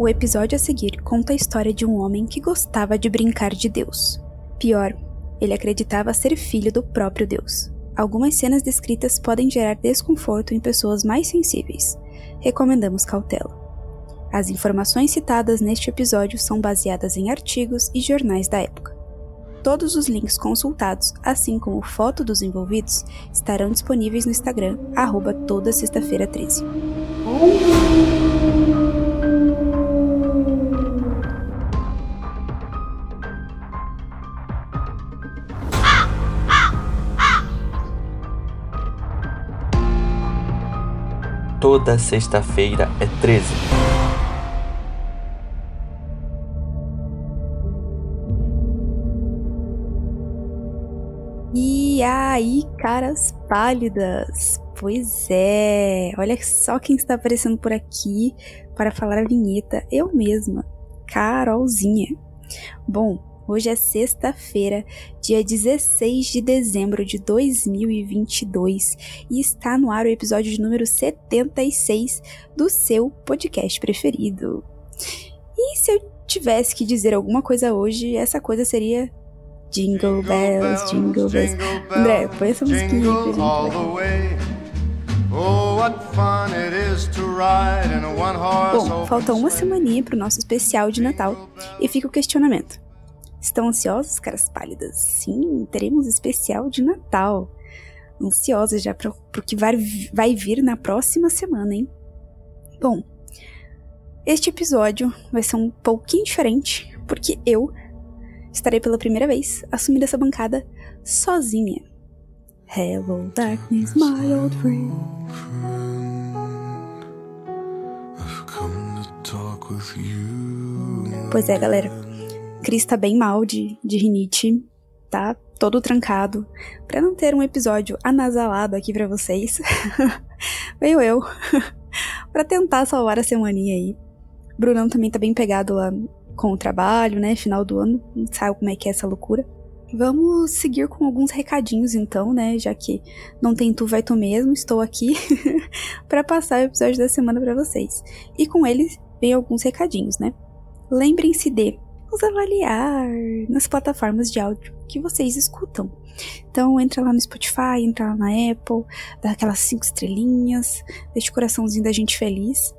O episódio a seguir conta a história de um homem que gostava de brincar de Deus. Pior, ele acreditava ser filho do próprio Deus. Algumas cenas descritas podem gerar desconforto em pessoas mais sensíveis. Recomendamos cautela. As informações citadas neste episódio são baseadas em artigos e jornais da época. Todos os links consultados, assim como foto dos envolvidos, estarão disponíveis no Instagram, arroba toda sexta-feira 13. Toda sexta-feira é 13. E aí, caras pálidas? Pois é, olha só quem está aparecendo por aqui para falar a vinheta, eu mesma, Carolzinha. Bom, hoje é sexta-feira, dia 16 de dezembro de 2022 e está no ar o episódio de número 76 do seu podcast preferido. E se eu tivesse que dizer alguma coisa hoje, essa coisa seria Jingle bells, jingle bells. André, põe essa musiquinha aí pra gente. Bom, falta uma semaninha pro nosso especial de Natal e fica o questionamento. Estão ansiosos, caras pálidas? Sim, teremos especial de Natal. Ansiosa já pro, pro que vai, vai vir na próxima semana, hein? Bom, este episódio vai ser um pouquinho diferente, porque eu estarei pela primeira vez assumindo essa bancada sozinha. Hello, darkness, my old friend. Pois é, galera. Cris tá bem mal de, de rinite, tá todo trancado. Pra não ter um episódio anasalado aqui pra vocês, veio eu pra tentar salvar a semaninha aí. Brunão também tá bem pegado lá com o trabalho, né? Final do ano, sabe como é que é essa loucura. Vamos seguir com alguns recadinhos então, né? Já que não tem tu, vai tu mesmo, estou aqui para passar o episódio da semana para vocês. E com eles vem alguns recadinhos, né? Lembrem-se de nos avaliar nas plataformas de áudio que vocês escutam. Então entra lá no Spotify, entra lá na Apple, dá aquelas cinco estrelinhas, deixa o coraçãozinho da gente feliz.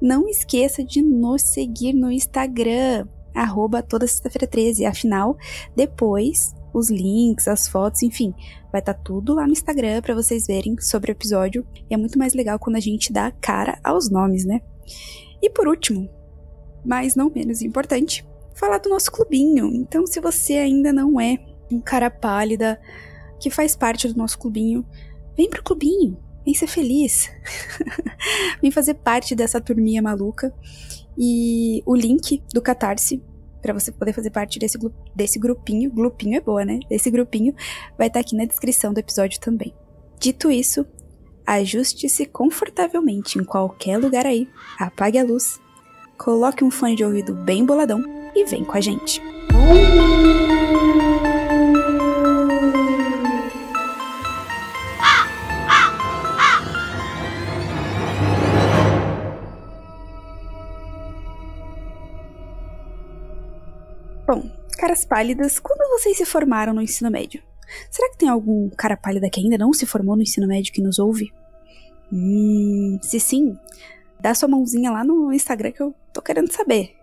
Não esqueça de nos seguir no Instagram, arroba toda sexta-feira 13. Afinal, depois os links, as fotos, enfim, vai estar tá tudo lá no Instagram para vocês verem sobre o episódio. E é muito mais legal quando a gente dá cara aos nomes, né? E por último, mas não menos importante, falar do nosso clubinho. Então, se você ainda não é um cara pálida que faz parte do nosso clubinho, vem pro clubinho. Vem ser feliz. Vem fazer parte dessa turminha maluca. E o link do Catarse, para você poder fazer parte desse, desse grupinho, grupinho é boa, né? Desse grupinho, vai estar tá aqui na descrição do episódio também. Dito isso, ajuste-se confortavelmente em qualquer lugar aí, apague a luz, coloque um fone de ouvido bem boladão e vem com a gente. Bom, caras pálidas, quando vocês se formaram no ensino médio? Será que tem algum cara pálida que ainda não se formou no ensino médio que nos ouve? Hum, se sim, dá sua mãozinha lá no Instagram que eu tô querendo saber.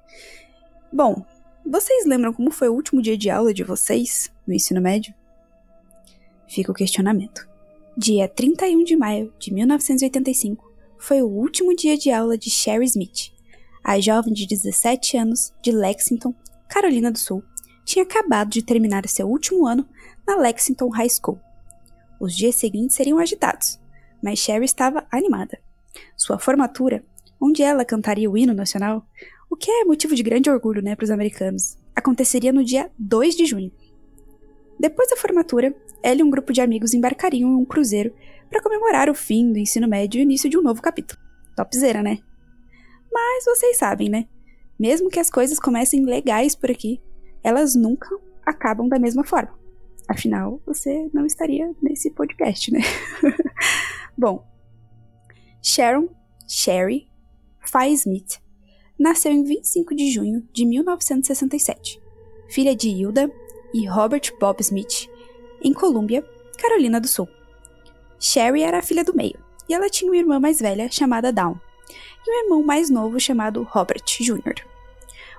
Bom, vocês lembram como foi o último dia de aula de vocês no ensino médio? Fica o questionamento. Dia 31 de maio de 1985 foi o último dia de aula de Sherry Smith, a jovem de 17 anos de Lexington, Carolina do Sul, tinha acabado de terminar seu último ano na Lexington High School. Os dias seguintes seriam agitados, mas Sherry estava animada. Sua formatura, onde ela cantaria o hino nacional, o que é motivo de grande orgulho né, para os americanos, aconteceria no dia 2 de junho. Depois da formatura, ela e um grupo de amigos embarcariam em um cruzeiro para comemorar o fim do ensino médio e o início de um novo capítulo. Topzera, né? Mas vocês sabem, né? Mesmo que as coisas comecem legais por aqui, elas nunca acabam da mesma forma. Afinal, você não estaria nesse podcast, né? Bom, Sharon, Sherry, Fai Smith nasceu em 25 de junho de 1967, filha de Hilda e Robert Bob Smith, em Columbia, Carolina do Sul. Sherry era a filha do meio, e ela tinha uma irmã mais velha chamada Dawn, e um irmão mais novo chamado Robert Jr.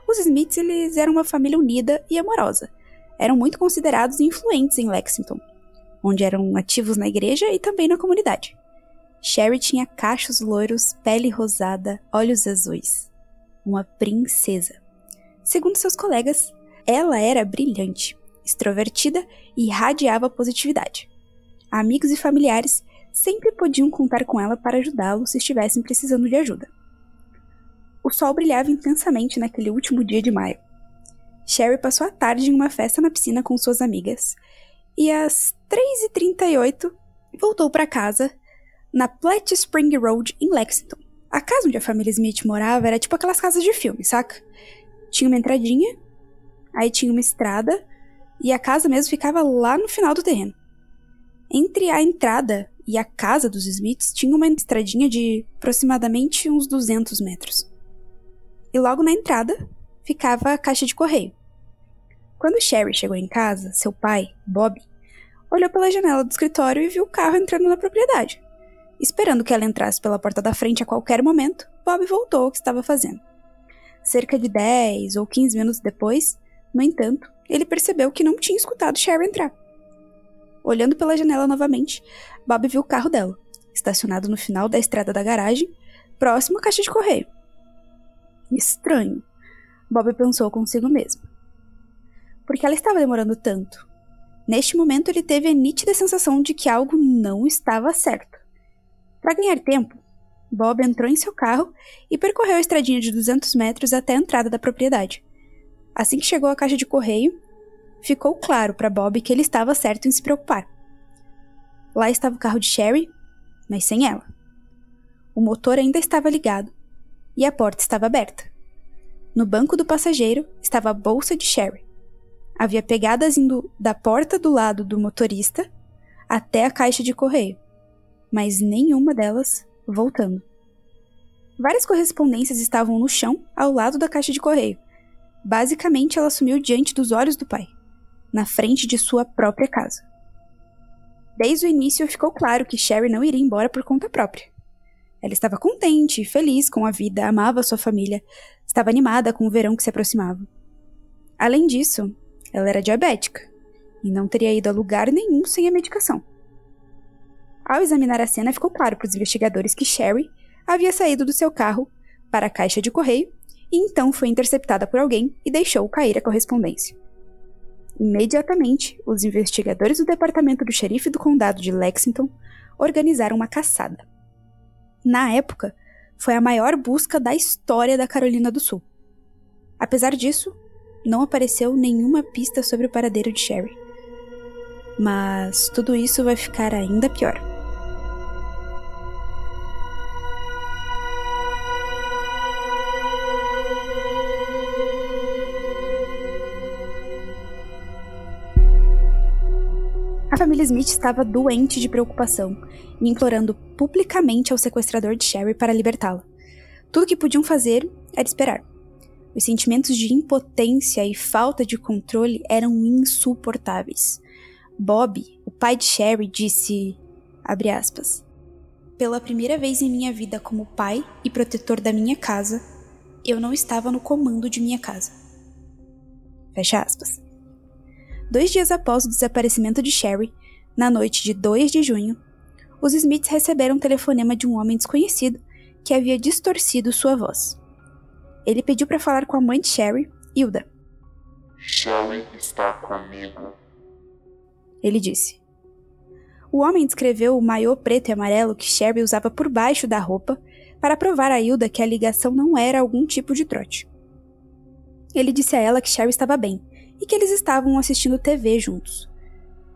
Os Smiths eles eram uma família unida e amorosa. Eram muito considerados influentes em Lexington, onde eram ativos na igreja e também na comunidade. Sherry tinha cachos loiros, pele rosada, olhos azuis. Uma princesa. Segundo seus colegas, ela era brilhante, extrovertida e irradiava positividade. Amigos e familiares sempre podiam contar com ela para ajudá-lo se estivessem precisando de ajuda. O sol brilhava intensamente naquele último dia de maio. Sherry passou a tarde em uma festa na piscina com suas amigas e às 3h38 voltou para casa na Platt Spring Road, em Lexington. A casa onde a família Smith morava era tipo aquelas casas de filme, saca? Tinha uma entradinha, aí tinha uma estrada, e a casa mesmo ficava lá no final do terreno. Entre a entrada e a casa dos Smiths tinha uma estradinha de aproximadamente uns 200 metros. E logo na entrada ficava a caixa de correio. Quando Sherry chegou em casa, seu pai, Bob, olhou pela janela do escritório e viu o carro entrando na propriedade. Esperando que ela entrasse pela porta da frente a qualquer momento, Bob voltou ao que estava fazendo. Cerca de 10 ou 15 minutos depois, no entanto, ele percebeu que não tinha escutado Sherry entrar. Olhando pela janela novamente, Bob viu o carro dela, estacionado no final da estrada da garagem, próximo à caixa de correio. Estranho, Bob pensou consigo mesmo. Por que ela estava demorando tanto? Neste momento, ele teve a nítida sensação de que algo não estava certo. Para ganhar tempo, Bob entrou em seu carro e percorreu a estradinha de 200 metros até a entrada da propriedade. Assim que chegou à caixa de correio, ficou claro para Bob que ele estava certo em se preocupar. Lá estava o carro de Sherry, mas sem ela. O motor ainda estava ligado e a porta estava aberta. No banco do passageiro estava a bolsa de Sherry. Havia pegadas indo da porta do lado do motorista até a caixa de correio mas nenhuma delas voltando. Várias correspondências estavam no chão ao lado da caixa de correio. Basicamente, ela sumiu diante dos olhos do pai, na frente de sua própria casa. Desde o início ficou claro que Sherry não iria embora por conta própria. Ela estava contente e feliz com a vida, amava sua família, estava animada com o verão que se aproximava. Além disso, ela era diabética e não teria ido a lugar nenhum sem a medicação. Ao examinar a cena, ficou claro para os investigadores que Sherry havia saído do seu carro para a caixa de correio e então foi interceptada por alguém e deixou cair a correspondência. Imediatamente, os investigadores do departamento do xerife do condado de Lexington organizaram uma caçada. Na época, foi a maior busca da história da Carolina do Sul. Apesar disso, não apareceu nenhuma pista sobre o paradeiro de Sherry. Mas tudo isso vai ficar ainda pior. Família Smith estava doente de preocupação e implorando publicamente ao sequestrador de Sherry para libertá-la. Tudo que podiam fazer era esperar. Os sentimentos de impotência e falta de controle eram insuportáveis. Bob, o pai de Sherry, disse: aspas, Pela primeira vez em minha vida como pai e protetor da minha casa, eu não estava no comando de minha casa. Fecha aspas. Dois dias após o desaparecimento de Sherry, na noite de 2 de junho, os Smiths receberam um telefonema de um homem desconhecido que havia distorcido sua voz. Ele pediu para falar com a mãe de Sherry, Hilda. Sherry está comigo. Ele disse. O homem descreveu o maiô preto e amarelo que Sherry usava por baixo da roupa para provar a Hilda que a ligação não era algum tipo de trote. Ele disse a ela que Sherry estava bem e que eles estavam assistindo TV juntos.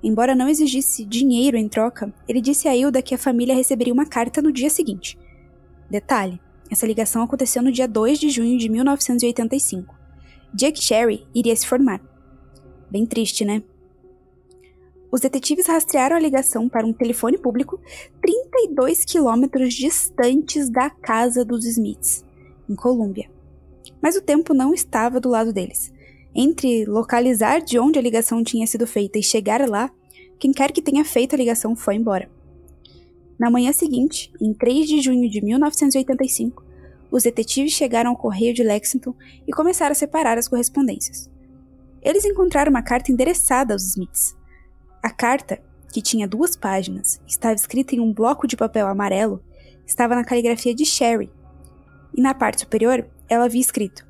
Embora não exigisse dinheiro em troca, ele disse a Hilda que a família receberia uma carta no dia seguinte. Detalhe: essa ligação aconteceu no dia 2 de junho de 1985, dia que iria se formar. Bem triste, né? Os detetives rastrearam a ligação para um telefone público 32 quilômetros distantes da casa dos Smiths, em Colômbia. Mas o tempo não estava do lado deles. Entre localizar de onde a ligação tinha sido feita e chegar lá, quem quer que tenha feito a ligação foi embora. Na manhã seguinte, em 3 de junho de 1985, os detetives chegaram ao correio de Lexington e começaram a separar as correspondências. Eles encontraram uma carta endereçada aos Smiths. A carta, que tinha duas páginas, estava escrita em um bloco de papel amarelo, estava na caligrafia de Sherry, e na parte superior ela havia escrito: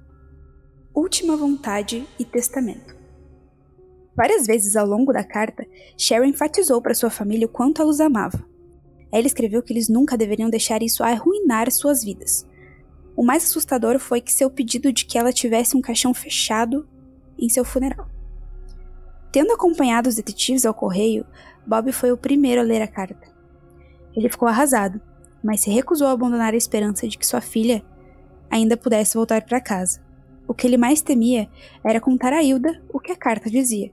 Última vontade e testamento. Várias vezes ao longo da carta, Sherry enfatizou para sua família o quanto ela os amava. Ela escreveu que eles nunca deveriam deixar isso arruinar suas vidas. O mais assustador foi que seu pedido de que ela tivesse um caixão fechado em seu funeral. Tendo acompanhado os detetives ao correio, Bob foi o primeiro a ler a carta. Ele ficou arrasado, mas se recusou a abandonar a esperança de que sua filha ainda pudesse voltar para casa. O que ele mais temia era contar a Hilda o que a carta dizia.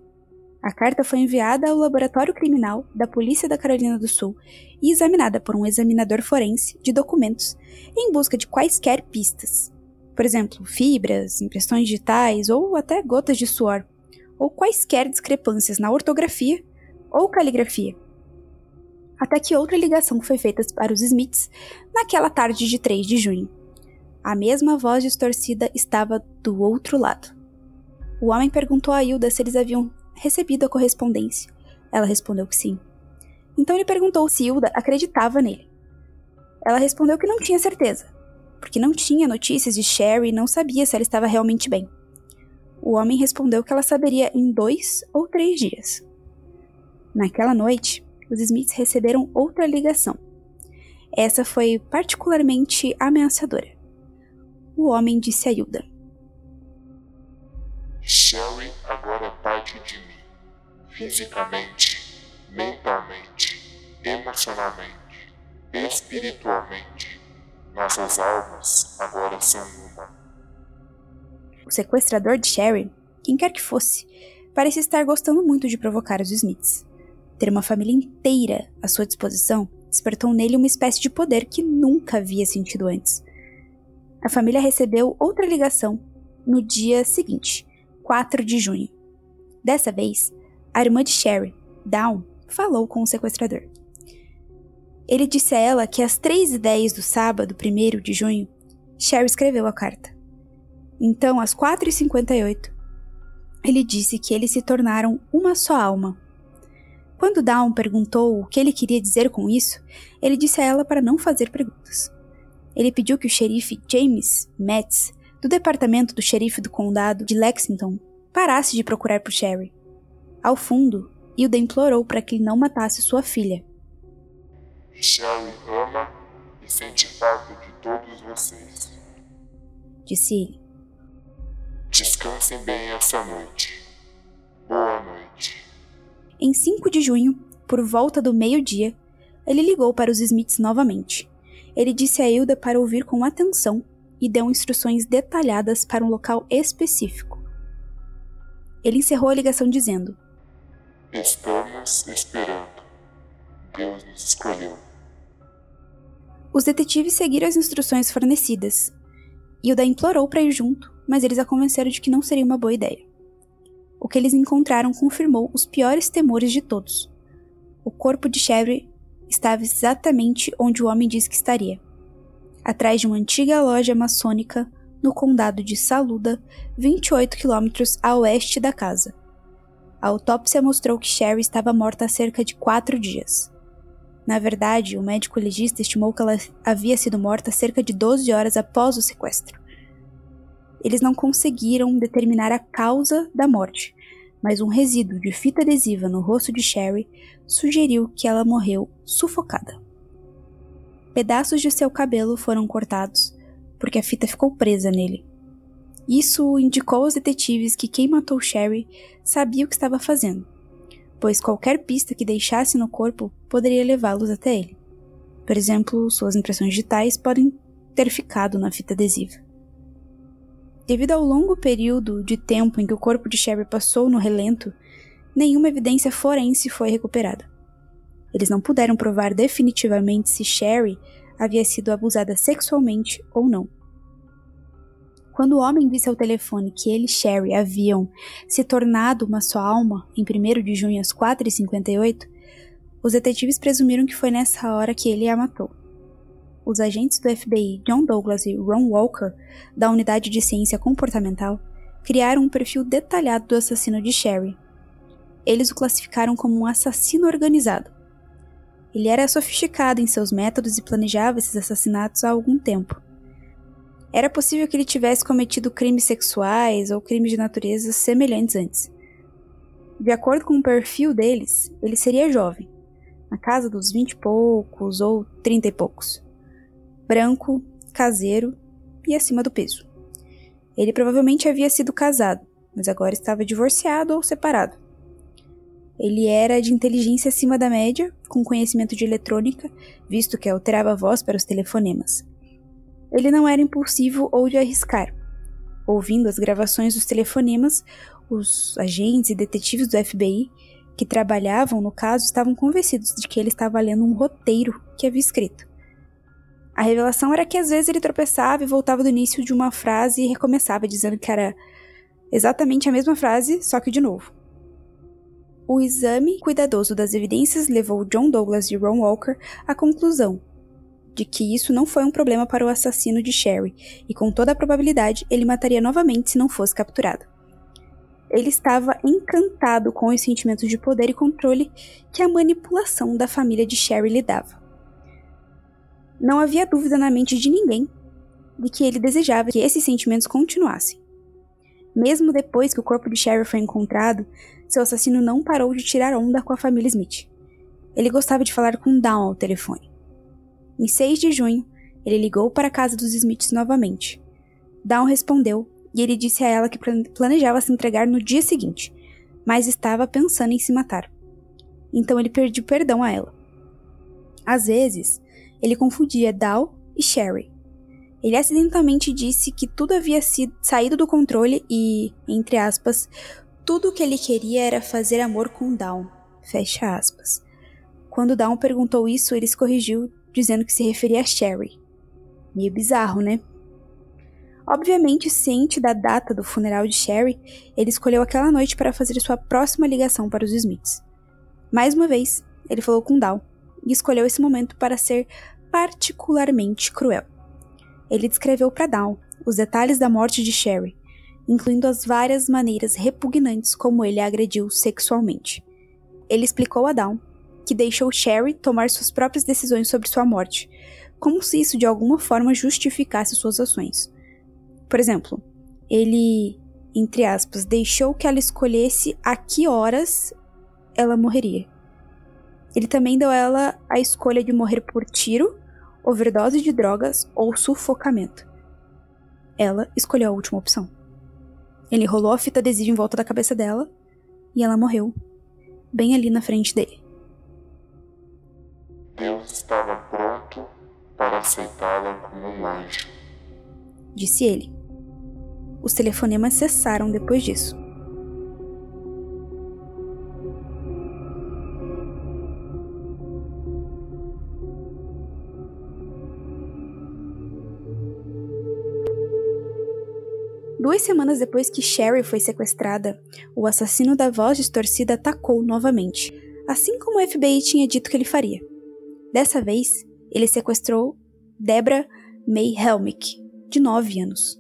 A carta foi enviada ao laboratório criminal da Polícia da Carolina do Sul e examinada por um examinador forense de documentos em busca de quaisquer pistas. Por exemplo, fibras, impressões digitais ou até gotas de suor, ou quaisquer discrepâncias na ortografia ou caligrafia. Até que outra ligação foi feita para os Smiths naquela tarde de 3 de junho. A mesma voz distorcida estava do outro lado. O homem perguntou a Hilda se eles haviam recebido a correspondência. Ela respondeu que sim. Então ele perguntou se Hilda acreditava nele. Ela respondeu que não tinha certeza, porque não tinha notícias de Sherry e não sabia se ela estava realmente bem. O homem respondeu que ela saberia em dois ou três dias. Naquela noite, os Smiths receberam outra ligação. Essa foi particularmente ameaçadora o homem disse a Hilda. Sherry agora é parte de mim, fisicamente, mentalmente, emocionalmente, espiritualmente. Nossas almas agora são uma. O sequestrador de Sherry, quem quer que fosse, parecia estar gostando muito de provocar os Smiths. Ter uma família inteira à sua disposição despertou nele uma espécie de poder que nunca havia sentido antes a família recebeu outra ligação no dia seguinte, 4 de junho. Dessa vez, a irmã de Sherry, Dawn, falou com o sequestrador. Ele disse a ela que às 3h10 do sábado, 1 de junho, Sherry escreveu a carta. Então, às 4h58, ele disse que eles se tornaram uma só alma. Quando Dawn perguntou o que ele queria dizer com isso, ele disse a ela para não fazer perguntas. Ele pediu que o xerife James Metz, do departamento do xerife do condado de Lexington, parasse de procurar por Sherry. Ao fundo, Hilda implorou para que ele não matasse sua filha. Sherry ama e sente falta de todos vocês. Disse ele. Descansem bem essa noite. Boa noite. Em 5 de junho, por volta do meio-dia, ele ligou para os Smiths novamente. Ele disse a Hilda para ouvir com atenção e deu instruções detalhadas para um local específico. Ele encerrou a ligação dizendo: Estamos esperando. Deus nos escolheu. Os detetives seguiram as instruções fornecidas. Hilda implorou para ir junto, mas eles a convenceram de que não seria uma boa ideia. O que eles encontraram confirmou os piores temores de todos. O corpo de Chevry estava exatamente onde o homem disse que estaria atrás de uma antiga loja maçônica no condado de Saluda, 28 quilômetros a oeste da casa. A autópsia mostrou que Sherry estava morta há cerca de quatro dias. Na verdade, o médico legista estimou que ela havia sido morta cerca de 12 horas após o sequestro. Eles não conseguiram determinar a causa da morte, mas um resíduo de fita adesiva no rosto de Sherry sugeriu que ela morreu sufocada. Pedaços de seu cabelo foram cortados, porque a fita ficou presa nele. Isso indicou aos detetives que quem matou Sherry sabia o que estava fazendo, pois qualquer pista que deixasse no corpo poderia levá-los até ele. Por exemplo, suas impressões digitais podem ter ficado na fita adesiva. Devido ao longo período de tempo em que o corpo de Sherry passou no relento, nenhuma evidência forense foi recuperada. Eles não puderam provar definitivamente se Sherry havia sido abusada sexualmente ou não. Quando o homem disse ao telefone que ele e Sherry haviam se tornado uma só alma em 1 de junho às 4h58, os detetives presumiram que foi nessa hora que ele a matou. Os agentes do FBI John Douglas e Ron Walker, da Unidade de Ciência Comportamental, criaram um perfil detalhado do assassino de Sherry. Eles o classificaram como um assassino organizado. Ele era sofisticado em seus métodos e planejava esses assassinatos há algum tempo. Era possível que ele tivesse cometido crimes sexuais ou crimes de natureza semelhantes antes. De acordo com o perfil deles, ele seria jovem, na casa dos vinte e poucos ou trinta e poucos. Branco, caseiro e acima do peso. Ele provavelmente havia sido casado, mas agora estava divorciado ou separado. Ele era de inteligência acima da média, com conhecimento de eletrônica, visto que alterava a voz para os telefonemas. Ele não era impulsivo ou de arriscar. Ouvindo as gravações dos telefonemas, os agentes e detetives do FBI que trabalhavam no caso estavam convencidos de que ele estava lendo um roteiro que havia escrito. A revelação era que às vezes ele tropeçava e voltava do início de uma frase e recomeçava dizendo que era exatamente a mesma frase, só que de novo. O exame cuidadoso das evidências levou John Douglas e Ron Walker à conclusão de que isso não foi um problema para o assassino de Sherry, e com toda a probabilidade ele mataria novamente se não fosse capturado. Ele estava encantado com os sentimentos de poder e controle que a manipulação da família de Sherry lhe dava. Não havia dúvida na mente de ninguém de que ele desejava que esses sentimentos continuassem. Mesmo depois que o corpo de Sherry foi encontrado, seu assassino não parou de tirar onda com a família Smith. Ele gostava de falar com Dawn ao telefone. Em 6 de junho, ele ligou para a casa dos Smiths novamente. Dawn respondeu e ele disse a ela que planejava se entregar no dia seguinte, mas estava pensando em se matar. Então ele pediu perdão a ela. Às vezes, ele confundia Dawn e Sherry. Ele acidentalmente disse que tudo havia sido saído do controle e, entre aspas, tudo o que ele queria era fazer amor com Dawn. Fecha aspas. Quando Dawn perguntou isso, ele se corrigiu dizendo que se referia a Sherry. Meio bizarro, né? Obviamente, ciente da data do funeral de Sherry, ele escolheu aquela noite para fazer sua próxima ligação para os Smiths. Mais uma vez, ele falou com Dal e escolheu esse momento para ser particularmente cruel. Ele descreveu para Dal os detalhes da morte de Sherry, incluindo as várias maneiras repugnantes como ele a agrediu sexualmente. Ele explicou a Dawn que deixou Sherry tomar suas próprias decisões sobre sua morte, como se isso de alguma forma justificasse suas ações. Por exemplo, ele, entre aspas, deixou que ela escolhesse a que horas ela morreria. Ele também deu a ela a escolha de morrer por tiro, overdose de drogas ou sufocamento. Ela escolheu a última opção. Ele rolou a fita adesiva em volta da cabeça dela e ela morreu, bem ali na frente dele. Deus estava pronto para aceitá-la como um anjo. Disse ele. Os telefonemas cessaram depois disso. Duas semanas depois que Sherry foi sequestrada, o assassino da voz distorcida atacou novamente, assim como o FBI tinha dito que ele faria. Dessa vez, ele sequestrou Debra May Helmick, de 9 anos,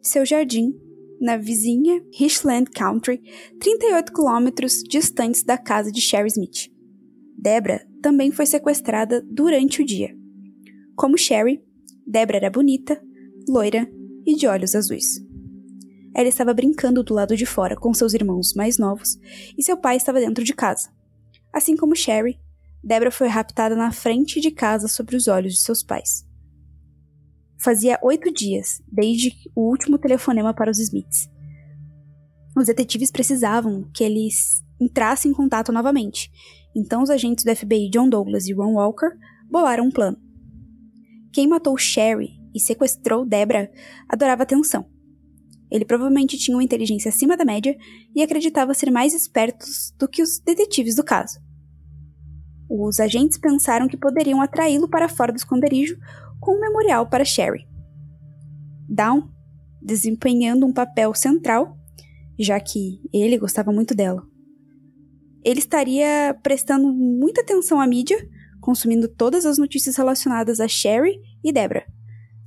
de seu jardim, na vizinha Richland Country, 38 quilômetros distantes da casa de Sherry Smith. Debra também foi sequestrada durante o dia. Como Sherry, Debra era bonita, loira e de olhos azuis. Ela estava brincando do lado de fora com seus irmãos mais novos e seu pai estava dentro de casa. Assim como Sherry, Debra foi raptada na frente de casa sobre os olhos de seus pais. Fazia oito dias desde o último telefonema para os Smiths. Os detetives precisavam que eles entrassem em contato novamente, então os agentes do FBI John Douglas e Ron Walker bolaram um plano. Quem matou Sherry e sequestrou Debra adorava atenção. Ele provavelmente tinha uma inteligência acima da média e acreditava ser mais espertos do que os detetives do caso. Os agentes pensaram que poderiam atraí-lo para fora do esconderijo com um memorial para Sherry. Dawn desempenhando um papel central, já que ele gostava muito dela. Ele estaria prestando muita atenção à mídia, consumindo todas as notícias relacionadas a Sherry e Debra.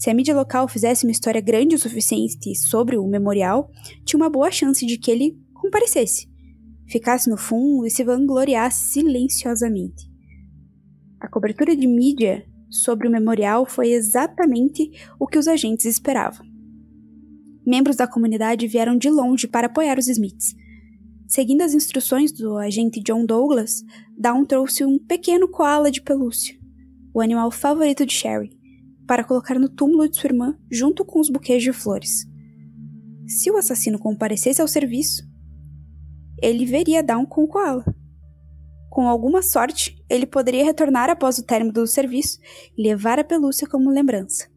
Se a mídia local fizesse uma história grande o suficiente sobre o memorial, tinha uma boa chance de que ele comparecesse, ficasse no fundo e se vangloriasse silenciosamente. A cobertura de mídia sobre o memorial foi exatamente o que os agentes esperavam. Membros da comunidade vieram de longe para apoiar os Smiths. Seguindo as instruções do agente John Douglas, Dawn trouxe um pequeno koala de pelúcia, o animal favorito de Sherry, para colocar no túmulo de sua irmã junto com os buquês de flores. Se o assassino comparecesse ao serviço, ele veria Dawn com o koala. Com alguma sorte, ele poderia retornar após o término do serviço e levar a pelúcia como lembrança.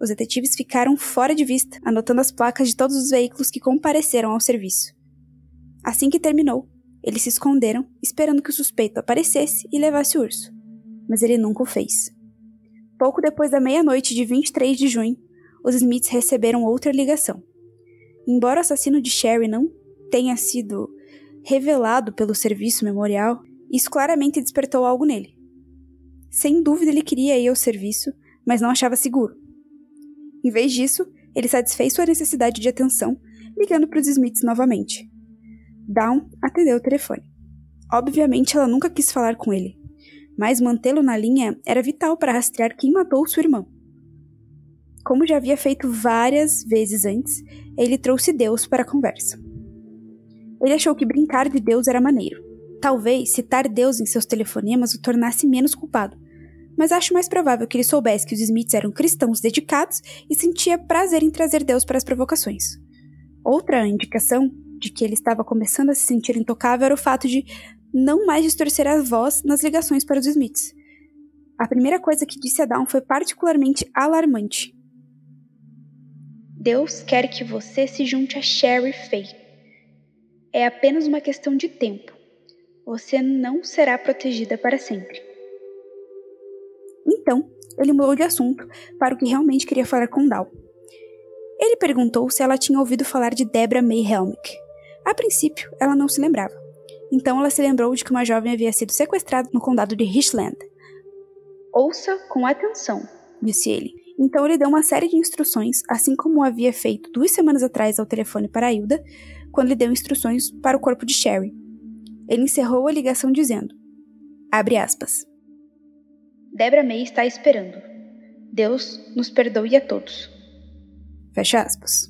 Os detetives ficaram fora de vista, anotando as placas de todos os veículos que compareceram ao serviço. Assim que terminou, eles se esconderam, esperando que o suspeito aparecesse e levasse o urso. Mas ele nunca o fez. Pouco depois da meia-noite de 23 de junho, os Smiths receberam outra ligação. Embora o assassino de Sherry não tenha sido revelado pelo serviço memorial, isso claramente despertou algo nele. Sem dúvida ele queria ir ao serviço, mas não achava seguro. Em vez disso, ele satisfez sua necessidade de atenção, ligando para os Smiths novamente. Dawn atendeu o telefone. Obviamente ela nunca quis falar com ele, mas mantê-lo na linha era vital para rastrear quem matou sua irmã. Como já havia feito várias vezes antes, ele trouxe Deus para a conversa. Ele achou que brincar de Deus era maneiro. Talvez citar Deus em seus telefonemas o tornasse menos culpado, mas acho mais provável que ele soubesse que os Smiths eram cristãos dedicados e sentia prazer em trazer Deus para as provocações. Outra indicação de que ele estava começando a se sentir intocável era o fato de não mais distorcer a voz nas ligações para os Smiths. A primeira coisa que disse a Dawn foi particularmente alarmante. Deus quer que você se junte a Sherry Faye. É apenas uma questão de tempo. Você não será protegida para sempre. Então, ele mudou de assunto para o que realmente queria falar com Dawn. Ele perguntou se ela tinha ouvido falar de Debra May Helmick. A princípio, ela não se lembrava. Então ela se lembrou de que uma jovem havia sido sequestrada no condado de Richland. Ouça com atenção, disse ele. Então ele deu uma série de instruções, assim como havia feito duas semanas atrás ao telefone para Hilda, quando lhe deu instruções para o corpo de Sherry. Ele encerrou a ligação dizendo: Abre aspas. Debra May está esperando. Deus nos perdoe a todos. Fecha aspas.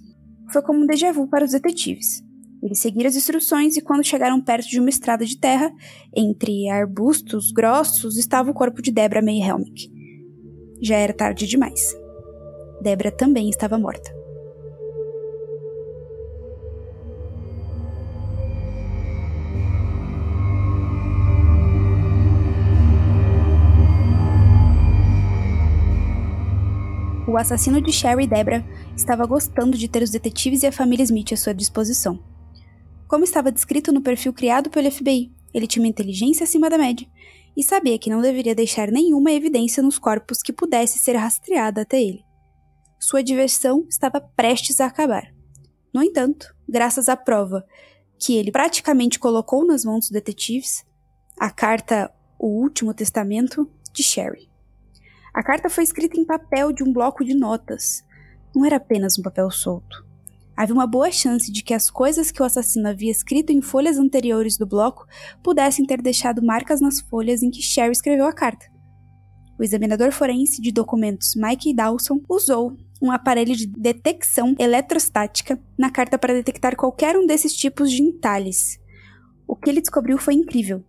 Foi como um déjà vu para os detetives. Eles seguiram as instruções e, quando chegaram perto de uma estrada de terra, entre arbustos grossos, estava o corpo de Debra May Helmick. Já era tarde demais. Debra também estava morta. O assassino de Sherry e Debra estava gostando de ter os detetives e a família Smith à sua disposição. Como estava descrito no perfil criado pelo FBI, ele tinha uma inteligência acima da média e sabia que não deveria deixar nenhuma evidência nos corpos que pudesse ser rastreada até ele. Sua diversão estava prestes a acabar. No entanto, graças à prova que ele praticamente colocou nas mãos dos detetives, a carta O Último Testamento de Sherry. A carta foi escrita em papel de um bloco de notas. Não era apenas um papel solto havia uma boa chance de que as coisas que o assassino havia escrito em folhas anteriores do bloco pudessem ter deixado marcas nas folhas em que Sherry escreveu a carta. O examinador forense de documentos Mike Dawson usou um aparelho de detecção eletrostática na carta para detectar qualquer um desses tipos de entalhes. O que ele descobriu foi incrível.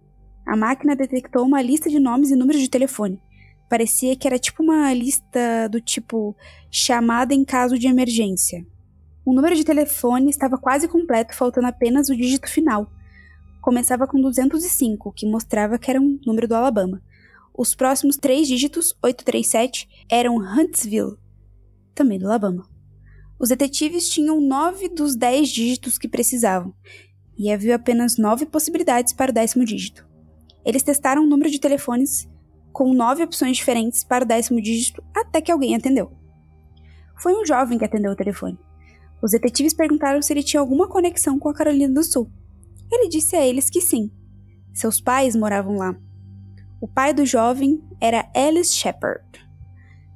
A máquina detectou uma lista de nomes e números de telefone. Parecia que era tipo uma lista do tipo chamada em caso de emergência. O número de telefone estava quase completo, faltando apenas o dígito final. Começava com 205, que mostrava que era um número do Alabama. Os próximos três dígitos, 837, eram Huntsville, também do Alabama. Os detetives tinham nove dos dez dígitos que precisavam, e havia apenas nove possibilidades para o décimo dígito. Eles testaram o número de telefones com nove opções diferentes para o décimo dígito até que alguém atendeu. Foi um jovem que atendeu o telefone. Os detetives perguntaram se ele tinha alguma conexão com a Carolina do Sul. Ele disse a eles que sim. Seus pais moravam lá. O pai do jovem era Alice Shepard,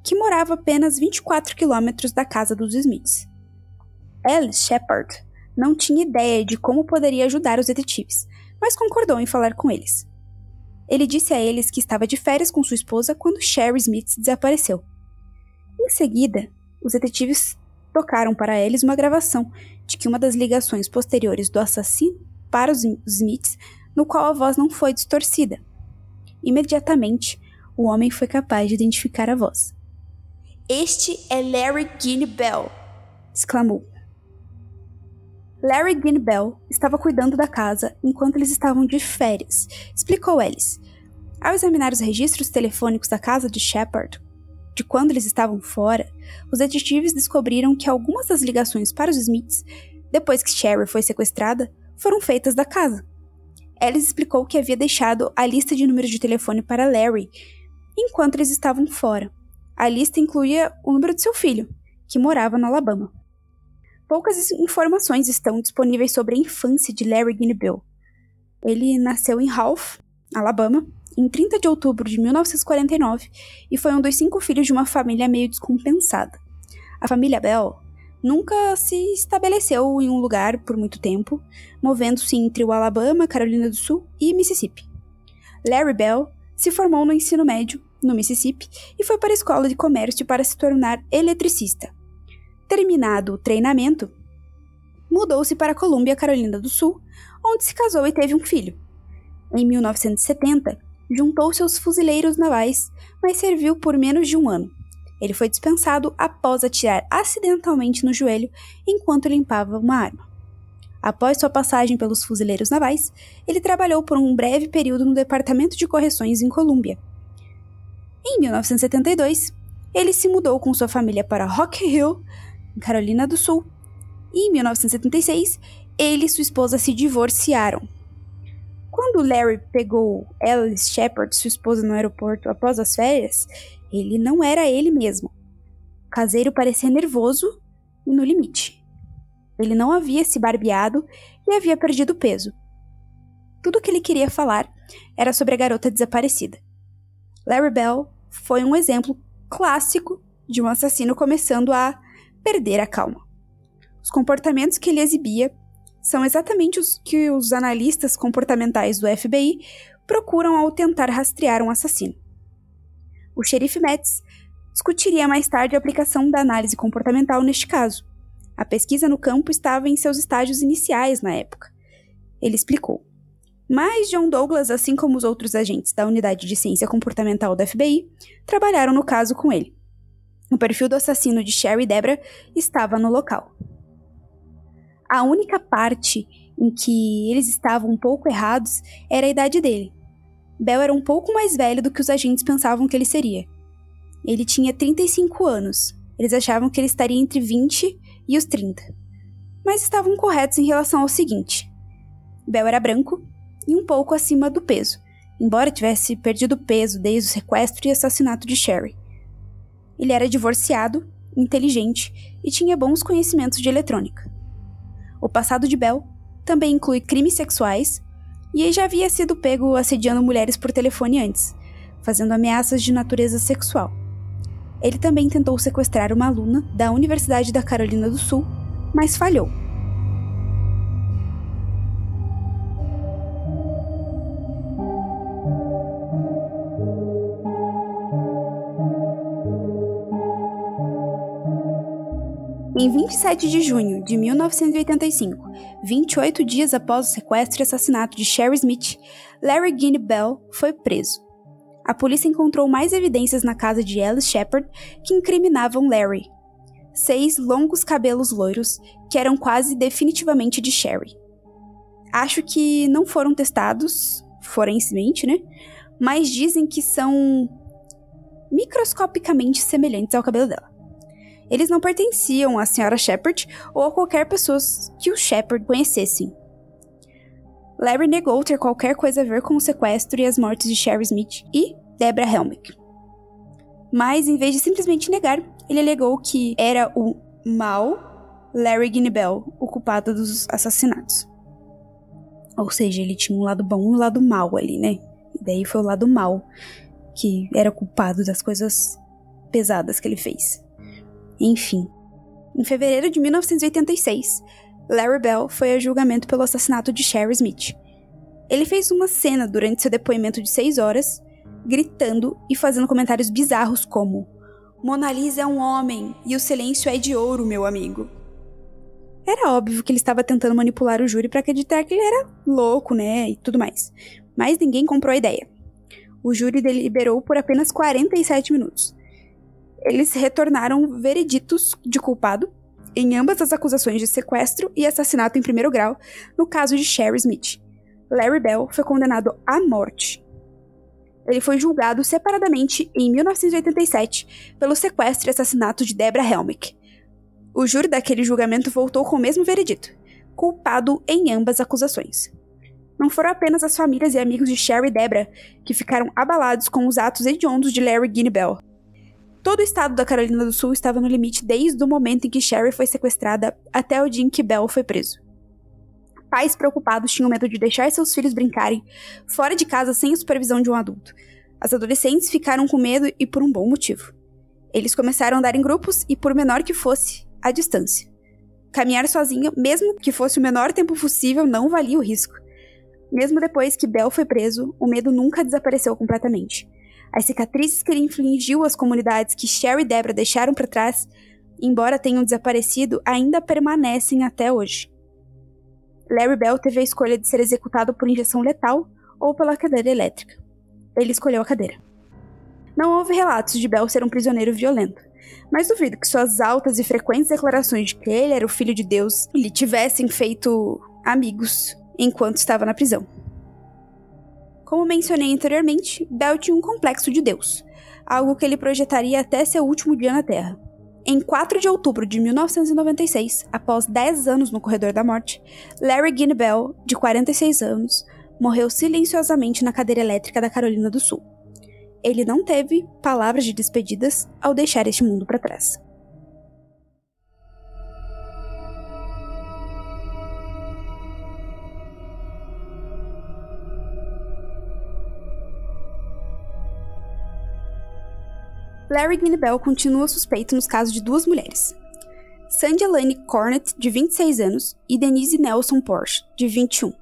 que morava apenas 24 quilômetros da casa dos Smiths. Alice Shepard não tinha ideia de como poderia ajudar os detetives, mas concordou em falar com eles. Ele disse a eles que estava de férias com sua esposa quando Sherry Smith desapareceu. Em seguida, os detetives tocaram para eles uma gravação de que uma das ligações posteriores do assassino para os Smiths, no qual a voz não foi distorcida. Imediatamente, o homem foi capaz de identificar a voz. Este é Larry Guinea Bell! exclamou. Larry Guinea Bell estava cuidando da casa enquanto eles estavam de férias, explicou Alice. Ao examinar os registros telefônicos da casa de Shepard, de quando eles estavam fora, os detetives descobriram que algumas das ligações para os Smiths, depois que Sherry foi sequestrada, foram feitas da casa. Alice explicou que havia deixado a lista de números de telefone para Larry enquanto eles estavam fora. A lista incluía o número de seu filho, que morava no Alabama. Poucas informações estão disponíveis sobre a infância de Larry Guinevere. Ele nasceu em Ralph, Alabama, em 30 de outubro de 1949 e foi um dos cinco filhos de uma família meio descompensada. A família Bell nunca se estabeleceu em um lugar por muito tempo, movendo-se entre o Alabama, Carolina do Sul e Mississippi. Larry Bell se formou no ensino médio no Mississippi e foi para a escola de comércio para se tornar eletricista. Terminado o treinamento, mudou-se para Columbia, Carolina do Sul, onde se casou e teve um filho. Em 1970, juntou-se aos fuzileiros navais, mas serviu por menos de um ano. Ele foi dispensado após atirar acidentalmente no joelho enquanto limpava uma arma. Após sua passagem pelos fuzileiros navais, ele trabalhou por um breve período no Departamento de Correções em Colômbia. Em 1972, ele se mudou com sua família para Rock Hill, Carolina do Sul. E em 1976, ele e sua esposa se divorciaram. Quando Larry pegou Alice Shepard, sua esposa, no aeroporto após as férias, ele não era ele mesmo. O caseiro parecia nervoso e no limite. Ele não havia se barbeado e havia perdido peso. Tudo o que ele queria falar era sobre a garota desaparecida. Larry Bell foi um exemplo clássico de um assassino começando a perder a calma. Os comportamentos que ele exibia são exatamente os que os analistas comportamentais do FBI procuram ao tentar rastrear um assassino. O xerife Metz discutiria mais tarde a aplicação da análise comportamental neste caso. A pesquisa no campo estava em seus estágios iniciais na época. Ele explicou. Mas John Douglas, assim como os outros agentes da Unidade de Ciência Comportamental da FBI, trabalharam no caso com ele. O perfil do assassino de Sherry Debra estava no local a única parte em que eles estavam um pouco errados era a idade dele. Bell era um pouco mais velho do que os agentes pensavam que ele seria. Ele tinha 35 anos. Eles achavam que ele estaria entre 20 e os 30. Mas estavam corretos em relação ao seguinte: Bell era branco e um pouco acima do peso, embora tivesse perdido peso desde o sequestro e assassinato de Sherry. Ele era divorciado, inteligente e tinha bons conhecimentos de eletrônica. O passado de Bell também inclui crimes sexuais e já havia sido pego assediando mulheres por telefone antes, fazendo ameaças de natureza sexual. Ele também tentou sequestrar uma aluna da Universidade da Carolina do Sul, mas falhou. Em 27 de junho de 1985, 28 dias após o sequestro e assassinato de Sherry Smith, Larry Guinea Bell foi preso. A polícia encontrou mais evidências na casa de Alice Shepard que incriminavam Larry. Seis longos cabelos loiros, que eram quase definitivamente de Sherry. Acho que não foram testados forensemente, né? Mas dizem que são microscopicamente semelhantes ao cabelo dela. Eles não pertenciam à Sra. Shepard ou a qualquer pessoa que o Shepard conhecessem. Larry negou ter qualquer coisa a ver com o sequestro e as mortes de Sherry Smith e Deborah Helmick. Mas, em vez de simplesmente negar, ele alegou que era o mal Larry Guinebel, o culpado dos assassinatos. Ou seja, ele tinha um lado bom e um lado mal ali, né? E daí foi o lado mal que era culpado das coisas pesadas que ele fez. Enfim. Em fevereiro de 1986, Larry Bell foi a julgamento pelo assassinato de Sherry Smith. Ele fez uma cena durante seu depoimento de seis horas, gritando e fazendo comentários bizarros como Mona Lisa é um homem e o silêncio é de ouro, meu amigo. Era óbvio que ele estava tentando manipular o júri para acreditar que ele era louco, né, e tudo mais. Mas ninguém comprou a ideia. O júri deliberou por apenas 47 minutos. Eles retornaram vereditos de culpado em ambas as acusações de sequestro e assassinato em primeiro grau no caso de Sherry Smith. Larry Bell foi condenado à morte. Ele foi julgado separadamente em 1987 pelo sequestro e assassinato de Deborah Helmick. O júri daquele julgamento voltou com o mesmo veredito, culpado em ambas acusações. Não foram apenas as famílias e amigos de Sherry e Deborah que ficaram abalados com os atos hediondos de Larry Guinebell. Todo o estado da Carolina do Sul estava no limite desde o momento em que Sherry foi sequestrada até o dia em que Bell foi preso. Pais preocupados tinham medo de deixar seus filhos brincarem fora de casa sem a supervisão de um adulto. As adolescentes ficaram com medo e por um bom motivo. Eles começaram a andar em grupos e, por menor que fosse, à distância. Caminhar sozinho, mesmo que fosse o menor tempo possível, não valia o risco. Mesmo depois que Bell foi preso, o medo nunca desapareceu completamente. As cicatrizes que ele infligiu às comunidades que Sherry e Debra deixaram para trás, embora tenham desaparecido, ainda permanecem até hoje. Larry Bell teve a escolha de ser executado por injeção letal ou pela cadeira elétrica. Ele escolheu a cadeira. Não houve relatos de Bell ser um prisioneiro violento mas duvido que suas altas e frequentes declarações de que ele era o filho de Deus lhe tivessem feito amigos enquanto estava na prisão. Como mencionei anteriormente, Bell tinha um complexo de Deus, algo que ele projetaria até seu último dia na Terra. Em 4 de outubro de 1996, após 10 anos no corredor da morte, Larry Guinea Bell, de 46 anos, morreu silenciosamente na cadeira elétrica da Carolina do Sul ele não teve palavras de despedidas ao deixar este mundo para trás. Larry Guinebel continua suspeito nos casos de duas mulheres. Sandy Elaine Cornett, de 26 anos, e Denise Nelson Porsche, de 21.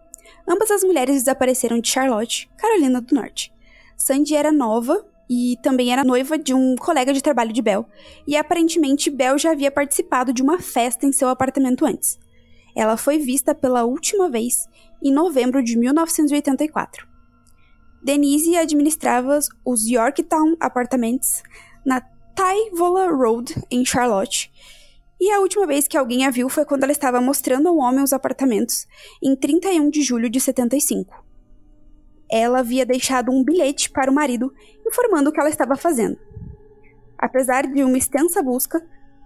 Ambas as mulheres desapareceram de Charlotte, Carolina do Norte, Sandy era nova e também era noiva de um colega de trabalho de Bell, e aparentemente Bell já havia participado de uma festa em seu apartamento antes. Ela foi vista pela última vez em novembro de 1984. Denise administrava os Yorktown Apartments na Tyvola Road, em Charlotte, e a última vez que alguém a viu foi quando ela estava mostrando ao homem os apartamentos, em 31 de julho de 75 ela havia deixado um bilhete para o marido informando o que ela estava fazendo. Apesar de uma extensa busca,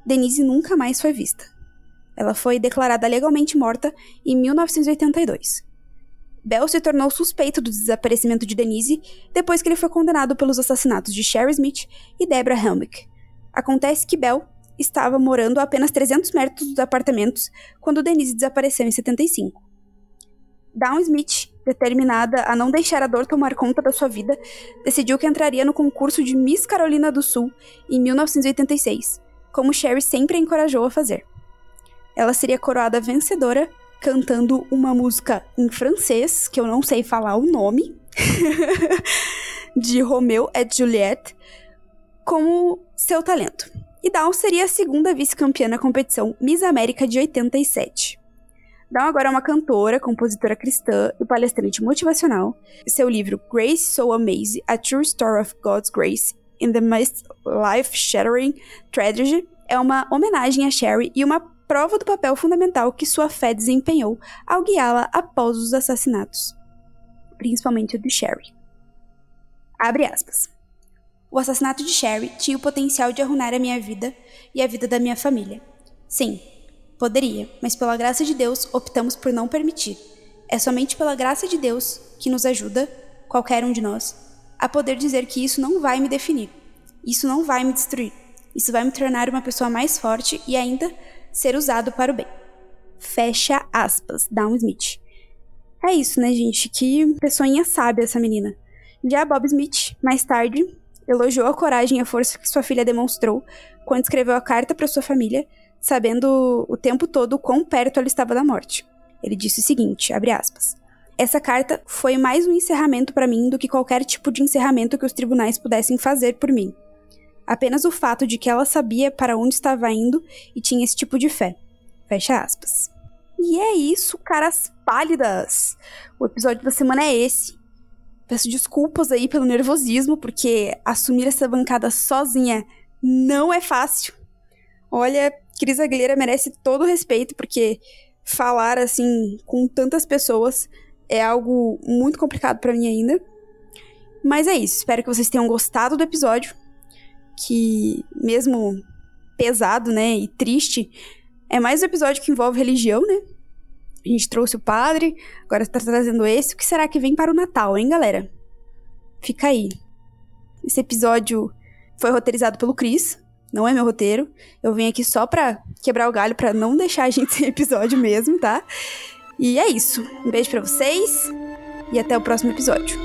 Denise nunca mais foi vista. Ela foi declarada legalmente morta em 1982. Bell se tornou suspeito do desaparecimento de Denise depois que ele foi condenado pelos assassinatos de Sherry Smith e Deborah Helmick. Acontece que Bell estava morando a apenas 300 metros dos apartamentos quando Denise desapareceu em 75. Dawn Smith determinada a não deixar a dor tomar conta da sua vida, decidiu que entraria no concurso de Miss Carolina do Sul em 1986, como Sherry sempre a encorajou a fazer. Ela seria coroada vencedora cantando uma música em francês, que eu não sei falar o nome, de Romeo et Juliette, como seu talento. E Dawn seria a segunda vice-campeã na competição Miss América de 87. Dawn agora é uma cantora, compositora cristã e palestrante motivacional. Seu livro Grace So Amazing: A True Story of God's Grace in the Most Life-Shattering Tragedy é uma homenagem a Sherry e uma prova do papel fundamental que sua fé desempenhou ao guiá-la após os assassinatos, principalmente o de Sherry. Abre aspas. O assassinato de Sherry tinha o potencial de arruinar a minha vida e a vida da minha família. Sim, Poderia, mas pela graça de Deus optamos por não permitir. É somente pela graça de Deus que nos ajuda, qualquer um de nós, a poder dizer que isso não vai me definir, isso não vai me destruir, isso vai me tornar uma pessoa mais forte e ainda ser usado para o bem. Fecha aspas, Down Smith. É isso, né, gente? Que pessoinha sábia essa menina. Já Bob Smith, mais tarde, elogiou a coragem e a força que sua filha demonstrou quando escreveu a carta para sua família, sabendo o tempo todo quão perto ela estava da morte. Ele disse o seguinte, abre aspas: essa carta foi mais um encerramento para mim do que qualquer tipo de encerramento que os tribunais pudessem fazer por mim. Apenas o fato de que ela sabia para onde estava indo e tinha esse tipo de fé. Fecha aspas. E é isso, caras pálidas. O episódio da semana é esse. Peço desculpas aí pelo nervosismo, porque assumir essa bancada sozinha não é fácil. Olha, Cris Aguilera merece todo o respeito, porque falar assim com tantas pessoas é algo muito complicado para mim ainda. Mas é isso, espero que vocês tenham gostado do episódio, que mesmo pesado, né, e triste, é mais um episódio que envolve religião, né? A gente trouxe o padre, agora está trazendo esse. O que será que vem para o Natal, hein, galera? Fica aí. Esse episódio foi roteirizado pelo Cris, não é meu roteiro. Eu vim aqui só pra quebrar o galho, pra não deixar a gente sem episódio mesmo, tá? E é isso. Um beijo para vocês e até o próximo episódio.